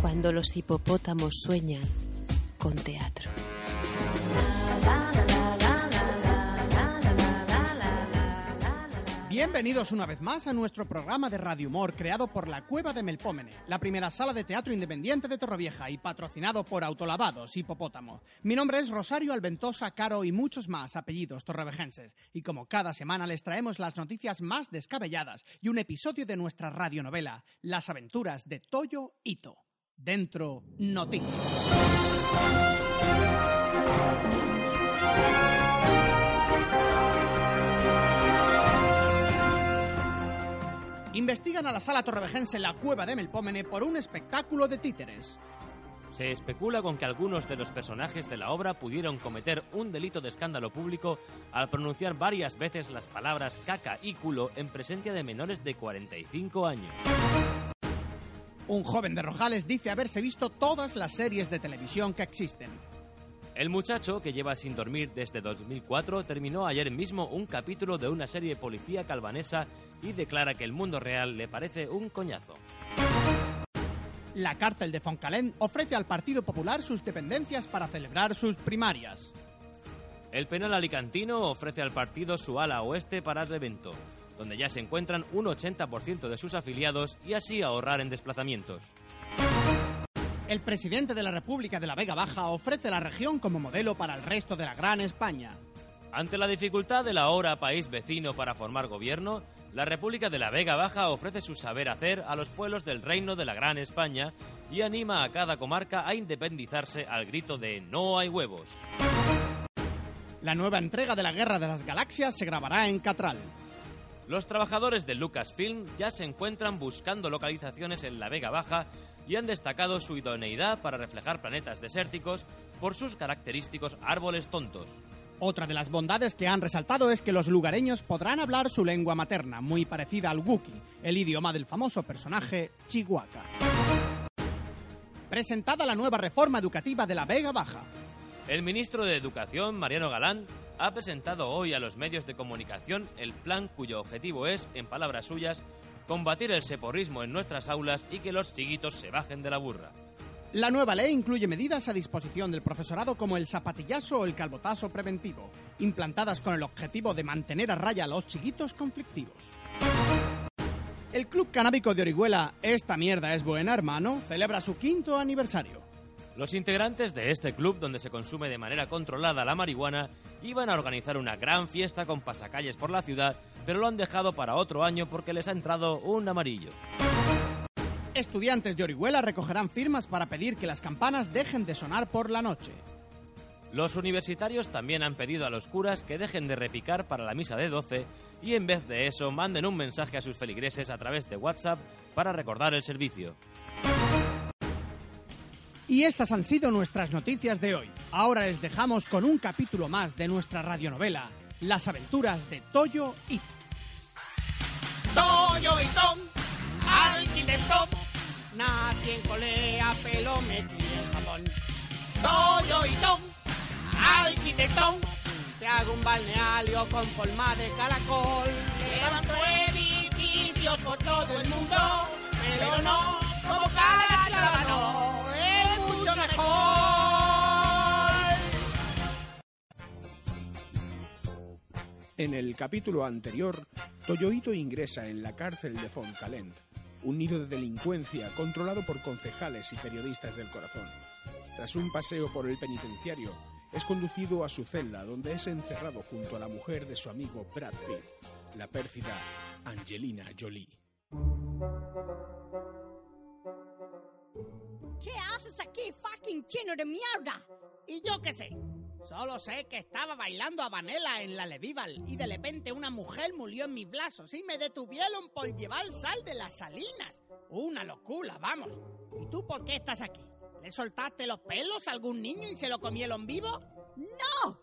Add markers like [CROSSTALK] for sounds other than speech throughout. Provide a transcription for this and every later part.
cuando los hipopótamos sueñan con teatro. Bienvenidos una vez más a nuestro programa de Radio Humor creado por la Cueva de Melpómene, la primera sala de teatro independiente de Torrevieja y patrocinado por Autolavados Hipopótamo. Mi nombre es Rosario Alventosa Caro y muchos más apellidos torrevejenses. Y como cada semana les traemos las noticias más descabelladas y un episodio de nuestra radionovela, Las aventuras de Toyo Ito. Dentro Noticias. Investigan a la sala torrevejense La Cueva de Melpómene por un espectáculo de títeres. Se especula con que algunos de los personajes de la obra pudieron cometer un delito de escándalo público al pronunciar varias veces las palabras caca y culo en presencia de menores de 45 años. Un joven de Rojales dice haberse visto todas las series de televisión que existen. El muchacho, que lleva sin dormir desde 2004, terminó ayer mismo un capítulo de una serie policía calvanesa y declara que el mundo real le parece un coñazo. La cárcel de Foncalén ofrece al Partido Popular sus dependencias para celebrar sus primarias. El penal alicantino ofrece al partido su ala oeste para el evento, donde ya se encuentran un 80% de sus afiliados y así ahorrar en desplazamientos. El presidente de la República de la Vega Baja ofrece la región como modelo para el resto de la Gran España. Ante la dificultad del ahora país vecino para formar gobierno, la República de la Vega Baja ofrece su saber hacer a los pueblos del Reino de la Gran España y anima a cada comarca a independizarse al grito de No hay huevos. La nueva entrega de la Guerra de las Galaxias se grabará en Catral. Los trabajadores de Lucasfilm ya se encuentran buscando localizaciones en la Vega Baja y han destacado su idoneidad para reflejar planetas desérticos por sus característicos árboles tontos. Otra de las bondades que han resaltado es que los lugareños podrán hablar su lengua materna, muy parecida al Wookiee, el idioma del famoso personaje Chihuahua. Presentada la nueva reforma educativa de la Vega Baja. El ministro de Educación, Mariano Galán, ha presentado hoy a los medios de comunicación el plan cuyo objetivo es, en palabras suyas, combatir el seporrismo en nuestras aulas y que los chiquitos se bajen de la burra. La nueva ley incluye medidas a disposición del profesorado como el zapatillazo o el calbotazo preventivo, implantadas con el objetivo de mantener a raya a los chiquitos conflictivos. El Club Canábico de Orihuela, Esta mierda es buena hermano, celebra su quinto aniversario. Los integrantes de este club, donde se consume de manera controlada la marihuana, iban a organizar una gran fiesta con pasacalles por la ciudad, pero lo han dejado para otro año porque les ha entrado un amarillo. Estudiantes de Orihuela recogerán firmas para pedir que las campanas dejen de sonar por la noche. Los universitarios también han pedido a los curas que dejen de repicar para la misa de 12 y en vez de eso manden un mensaje a sus feligreses a través de WhatsApp para recordar el servicio. Y estas han sido nuestras noticias de hoy. Ahora les dejamos con un capítulo más de nuestra radionovela, Las aventuras de Toyo y Toyo alquiler top, nadie en colea pelo metí en jabón. Toyo alquiler Tom, te hago un balneario con forma de caracol. Levanto edificios por todo el mundo, pero no como cada no, En el capítulo anterior, Toyoito ingresa en la cárcel de Foncalent, un nido de delincuencia controlado por concejales y periodistas del corazón. Tras un paseo por el penitenciario, es conducido a su celda donde es encerrado junto a la mujer de su amigo Brad Pitt, la pérfida Angelina Jolie. ¿Qué haces aquí, fucking chino de mierda? ¿Y yo qué sé? Solo sé que estaba bailando a Vanela en la Levival y de repente una mujer murió en mis brazos y me detuvieron por llevar sal de las salinas. Una locura, vamos. ¿Y tú por qué estás aquí? ¿Le soltaste los pelos a algún niño y se lo comieron vivo? ¡No!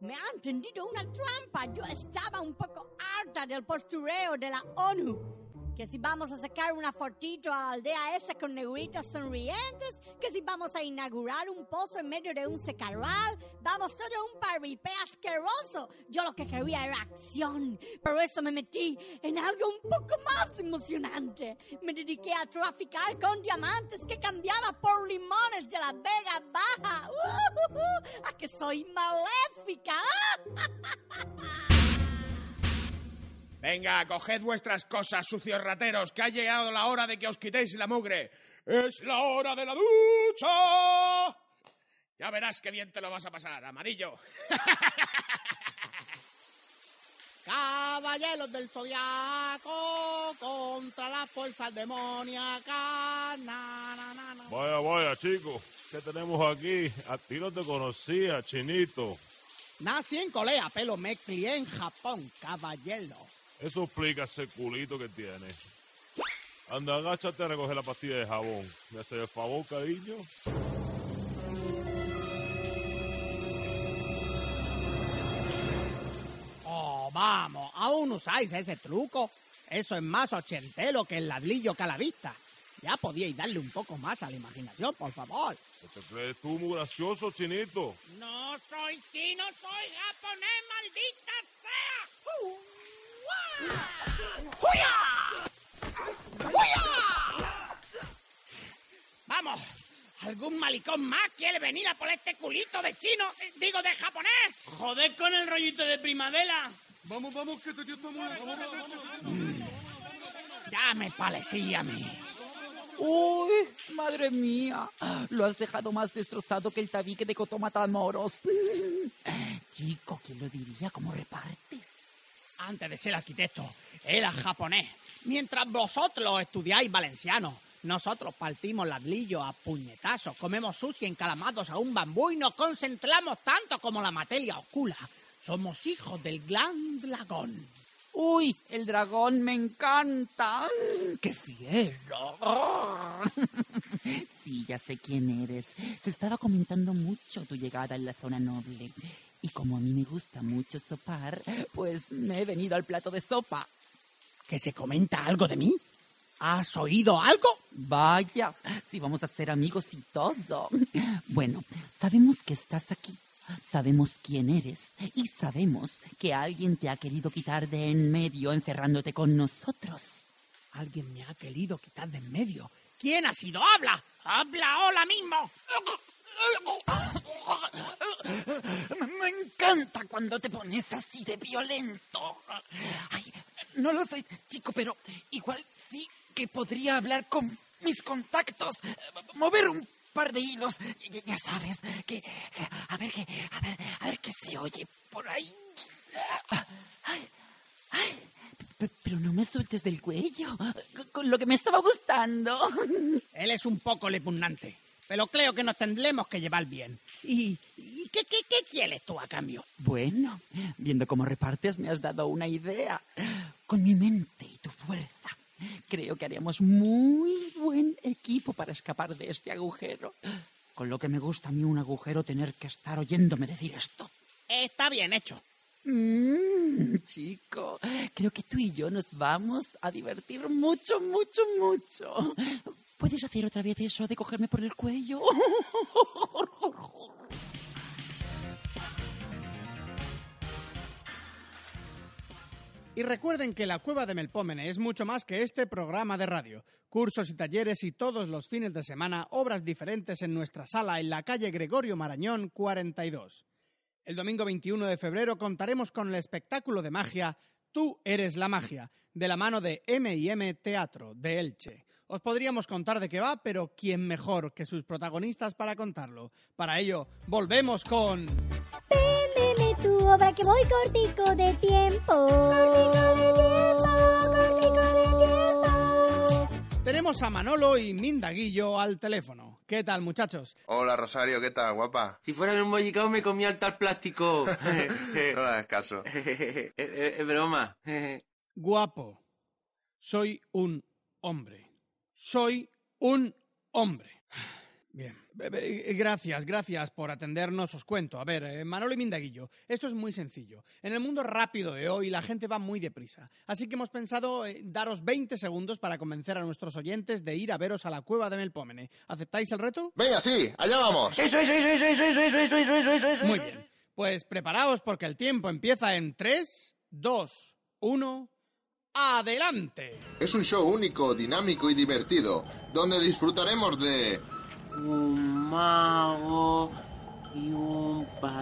Me han tendido una trampa. Yo estaba un poco harta del postureo de la ONU. Que si vamos a sacar una fotito a la aldea esa con negritas sonrientes, que si vamos a inaugurar un pozo en medio de un secarral, vamos todo un paripé asqueroso. Yo lo que quería era acción, pero eso me metí en algo un poco más emocionante. Me dediqué a traficar con diamantes que cambiaba por limones de la Vega Baja. ¡Uh, a que soy maléfica! [LAUGHS] Venga, coged vuestras cosas, sucios rateros, que ha llegado la hora de que os quitéis la mugre. ¡Es la hora de la ducha! Ya verás qué bien te lo vas a pasar, amarillo. [LAUGHS] Caballeros del Zodiaco contra las fuerzas demoníacas. Na, na, na, na. Vaya, vaya, chicos. ¿Qué tenemos aquí? A ti no te conocía, chinito. Nací en Corea, pero me crié en Japón, caballero. Eso explica ese culito que tienes. Anda, agáchate a recoger la pastilla de jabón. ¿Me hace el favor, cariño? Oh, vamos, aún usáis ese truco. Eso es más ochentero que el ladrillo que a la vista. Ya podíais darle un poco más a la imaginación, por favor. ¿No te crees tú muy gracioso, chinito? No soy chino, soy japonés, maldita sea. Vamos, ¿algún malicón más quiere venir a por este culito de chino, eh, digo de japonés? Joder con el rollito de primavera. Vamos, vamos, que te Ya me parecía a mí. ¡Uy, madre mía! Lo has dejado más destrozado que el tabique de Coto Matamoros. Chico, ¿quién lo diría? ¿Cómo repartes? Antes de ser arquitecto, era japonés. Mientras vosotros estudiáis valenciano, nosotros partimos ladrillo a puñetazos, comemos sushi encalamados a un bambú y nos concentramos tanto como la materia oscura. Somos hijos del gran dragón. ¡Uy, el dragón me encanta! ¡Qué fiero! [LAUGHS] Sí, ya sé quién eres. Se estaba comentando mucho tu llegada en la zona noble. Y como a mí me gusta mucho sopar, pues me he venido al plato de sopa. ¿Que se comenta algo de mí? ¿Has oído algo? Vaya, si vamos a ser amigos y todo. Bueno, sabemos que estás aquí. Sabemos quién eres y sabemos que alguien te ha querido quitar de en medio encerrándote con nosotros. Alguien me ha querido quitar de en medio. ¿Quién ha sido? ¡Habla! ¡Habla ahora mismo! [LAUGHS] Encanta cuando te pones así de violento. Ay, no lo soy, chico, pero igual sí que podría hablar con mis contactos, mover un par de hilos, ya, ya sabes, que a ver qué, a ver, a ver qué se oye por ahí. Ay, ay, pe- pero no me sueltes del cuello, con lo que me estaba gustando. Él es un poco repugnante, pero creo que nos tendremos que llevar bien. ¿Y, y qué, qué, qué quieres tú a cambio? Bueno, viendo cómo repartes me has dado una idea. Con mi mente y tu fuerza, creo que haríamos muy buen equipo para escapar de este agujero. Con lo que me gusta a mí un agujero tener que estar oyéndome decir esto. Está bien hecho. Mm, chico, creo que tú y yo nos vamos a divertir mucho, mucho, mucho. ¿Puedes hacer otra vez eso de cogerme por el cuello? [LAUGHS] Y recuerden que la Cueva de Melpómene es mucho más que este programa de radio. Cursos y talleres y todos los fines de semana obras diferentes en nuestra sala en la calle Gregorio Marañón 42. El domingo 21 de febrero contaremos con el espectáculo de magia Tú eres la magia, de la mano de M&M Teatro de Elche. Os podríamos contar de qué va, pero ¿quién mejor que sus protagonistas para contarlo? Para ello, volvemos con... Véndeme tu obra que voy cortico de tiempo. Cortico de tiempo, cortico de tiempo. Tenemos a Manolo y Mindaguillo al teléfono. ¿Qué tal, muchachos? Hola Rosario, ¿qué tal, guapa? Si fuera un bollicao me comía el tal plástico. [LAUGHS] No hagas caso. [LAUGHS] es broma. [LAUGHS] Guapo. Soy un hombre. Soy un hombre. Bien, Eh, eh, gracias, gracias por atendernos. Os cuento. A ver, eh, Manolo y Mindaguillo, esto es muy sencillo. En el mundo rápido de hoy la gente va muy deprisa. Así que hemos pensado eh, daros 20 segundos para convencer a nuestros oyentes de ir a veros a la cueva de Melpómene. ¿Aceptáis el reto? Venga, sí, allá vamos. Eso, eso, eso, eso, eso, eso, eso, eso, eso, eso, eso. Muy bien. Pues preparaos porque el tiempo empieza en 3, 2, 1. ¡Adelante! Es un show único, dinámico y divertido, donde disfrutaremos de...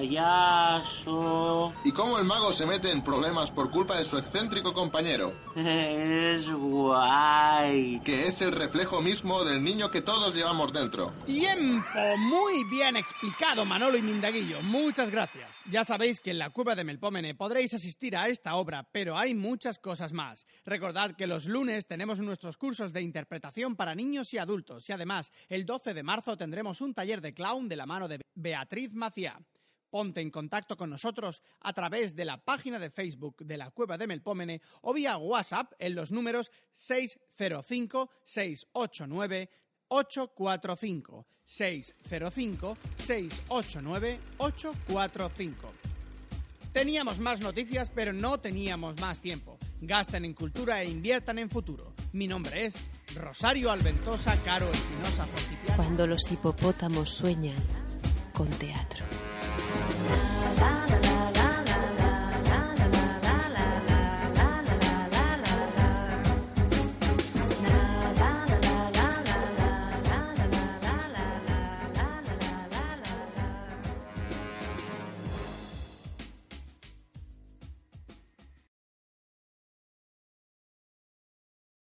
payaso. Y cómo el mago se mete en problemas por culpa de su excéntrico compañero, [LAUGHS] Es guay. que es el reflejo mismo del niño que todos llevamos dentro. Tiempo muy bien explicado, Manolo y Mindaguillo. Muchas gracias. Ya sabéis que en la cueva de Melpómene podréis asistir a esta obra, pero hay muchas cosas más. Recordad que los lunes tenemos nuestros cursos de interpretación para niños y adultos y además el 12 de marzo tendremos un taller de clown de la mano de Beatriz Maciá. Ponte en contacto con nosotros a través de la página de Facebook de la Cueva de Melpómene o vía WhatsApp en los números 605-689-845. 605-689-845. Teníamos más noticias, pero no teníamos más tiempo. Gasten en cultura e inviertan en futuro. Mi nombre es Rosario Alventosa Caro Espinosa. Cuando los hipopótamos sueñan con teatro. ララ